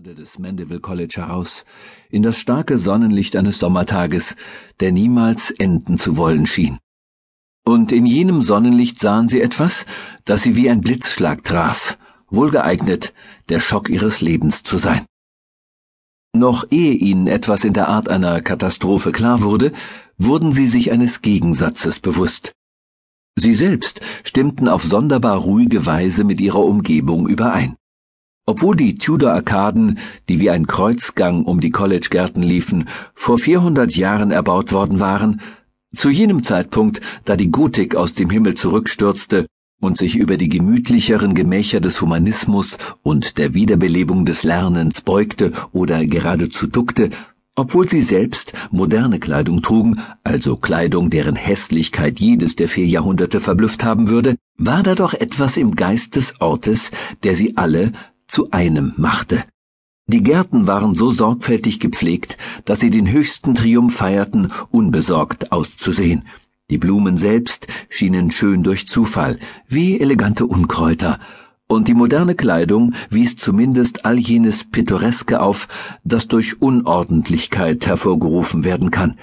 des Mandeville College heraus, in das starke Sonnenlicht eines Sommertages, der niemals enden zu wollen schien. Und in jenem Sonnenlicht sahen sie etwas, das sie wie ein Blitzschlag traf, wohlgeeignet, der Schock ihres Lebens zu sein. Noch ehe ihnen etwas in der Art einer Katastrophe klar wurde, wurden sie sich eines Gegensatzes bewusst. Sie selbst stimmten auf sonderbar ruhige Weise mit ihrer Umgebung überein. Obwohl die Tudor-Arkaden, die wie ein Kreuzgang um die College-Gärten liefen, vor 400 Jahren erbaut worden waren, zu jenem Zeitpunkt, da die Gotik aus dem Himmel zurückstürzte und sich über die gemütlicheren Gemächer des Humanismus und der Wiederbelebung des Lernens beugte oder geradezu duckte, obwohl sie selbst moderne Kleidung trugen, also Kleidung, deren Hässlichkeit jedes der vier Jahrhunderte verblüfft haben würde, war da doch etwas im Geist des Ortes, der sie alle zu einem machte. Die Gärten waren so sorgfältig gepflegt, dass sie den höchsten Triumph feierten, unbesorgt auszusehen. Die Blumen selbst schienen schön durch Zufall, wie elegante Unkräuter, und die moderne Kleidung wies zumindest all jenes Pittoreske auf, das durch Unordentlichkeit hervorgerufen werden kann.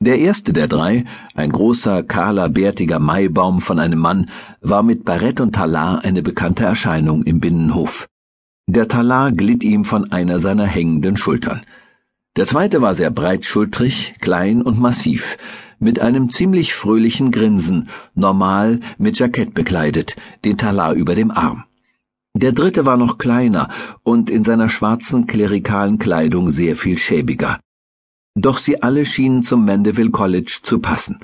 Der erste der drei, ein großer, kahler, bärtiger Maibaum von einem Mann, war mit Barett und Talar eine bekannte Erscheinung im Binnenhof. Der Talar glitt ihm von einer seiner hängenden Schultern. Der zweite war sehr breitschultrig, klein und massiv, mit einem ziemlich fröhlichen Grinsen, normal mit Jackett bekleidet, den Talar über dem Arm. Der dritte war noch kleiner und in seiner schwarzen klerikalen Kleidung sehr viel schäbiger. Doch sie alle schienen zum Mandeville College zu passen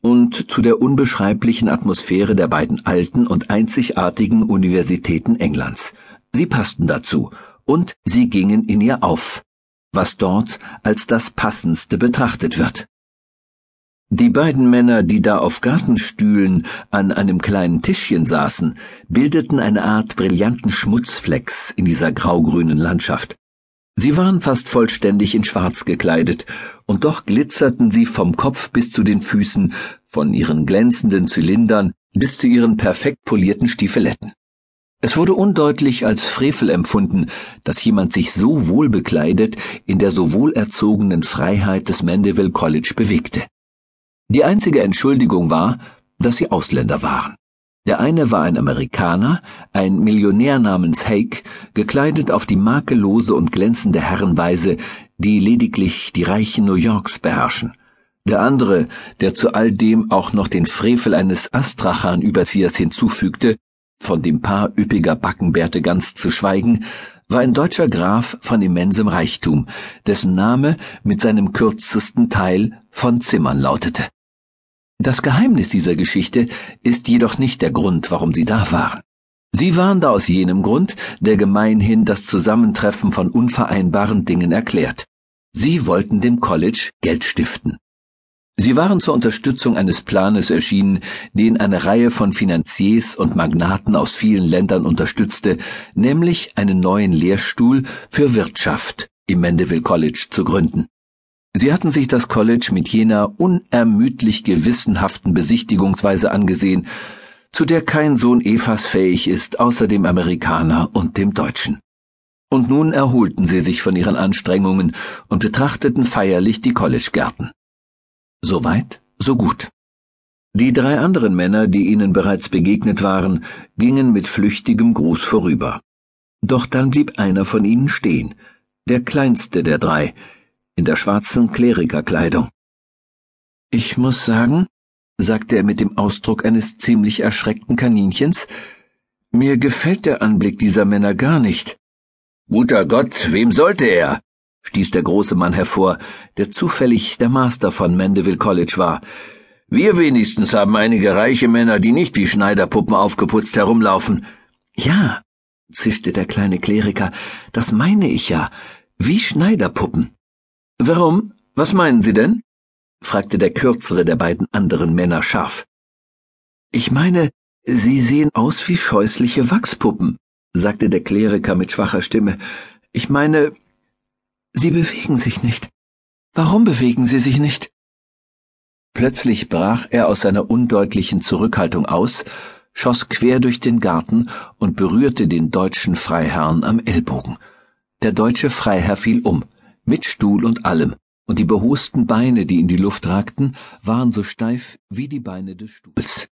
und zu der unbeschreiblichen Atmosphäre der beiden alten und einzigartigen Universitäten Englands. Sie passten dazu, und sie gingen in ihr auf, was dort als das Passendste betrachtet wird. Die beiden Männer, die da auf Gartenstühlen an einem kleinen Tischchen saßen, bildeten eine Art brillanten Schmutzflecks in dieser graugrünen Landschaft. Sie waren fast vollständig in Schwarz gekleidet, und doch glitzerten sie vom Kopf bis zu den Füßen, von ihren glänzenden Zylindern bis zu ihren perfekt polierten Stiefeletten. Es wurde undeutlich als Frevel empfunden, dass jemand sich so wohl bekleidet in der so wohlerzogenen Freiheit des Mandeville College bewegte. Die einzige Entschuldigung war, dass sie Ausländer waren. Der eine war ein Amerikaner, ein Millionär namens Hake, gekleidet auf die makellose und glänzende Herrenweise, die lediglich die Reichen New Yorks beherrschen. Der andere, der zu all dem auch noch den Frevel eines Astrachan-Überziehers hinzufügte, von dem Paar üppiger Backenbärte ganz zu schweigen, war ein deutscher Graf von immensem Reichtum, dessen Name mit seinem kürzesten Teil von Zimmern lautete. Das Geheimnis dieser Geschichte ist jedoch nicht der Grund, warum sie da waren. Sie waren da aus jenem Grund, der gemeinhin das Zusammentreffen von unvereinbaren Dingen erklärt. Sie wollten dem College Geld stiften. Sie waren zur Unterstützung eines Planes erschienen, den eine Reihe von Finanziers und Magnaten aus vielen Ländern unterstützte, nämlich einen neuen Lehrstuhl für Wirtschaft im Mandeville College zu gründen. Sie hatten sich das College mit jener unermüdlich gewissenhaften Besichtigungsweise angesehen, zu der kein Sohn Evas fähig ist, außer dem Amerikaner und dem Deutschen. Und nun erholten sie sich von ihren Anstrengungen und betrachteten feierlich die Collegegärten. Soweit, so gut. Die drei anderen Männer, die ihnen bereits begegnet waren, gingen mit flüchtigem Gruß vorüber. Doch dann blieb einer von ihnen stehen, der kleinste der drei, in der schwarzen Klerikerkleidung. Ich muss sagen, sagte er mit dem Ausdruck eines ziemlich erschreckten Kaninchens, mir gefällt der Anblick dieser Männer gar nicht. Guter Gott, wem sollte er? Stieß der große Mann hervor, der zufällig der Master von Mandeville College war. Wir wenigstens haben einige reiche Männer, die nicht wie Schneiderpuppen aufgeputzt herumlaufen. Ja, zischte der kleine Kleriker, das meine ich ja, wie Schneiderpuppen. Warum? Was meinen Sie denn? fragte der kürzere der beiden anderen Männer scharf. Ich meine, Sie sehen aus wie scheußliche Wachspuppen, sagte der Kleriker mit schwacher Stimme. Ich meine, Sie bewegen sich nicht. Warum bewegen Sie sich nicht? Plötzlich brach er aus seiner undeutlichen Zurückhaltung aus, schoss quer durch den Garten und berührte den deutschen Freiherrn am Ellbogen. Der deutsche Freiherr fiel um, mit Stuhl und allem, und die behosten Beine, die in die Luft ragten, waren so steif wie die Beine des Stuhls.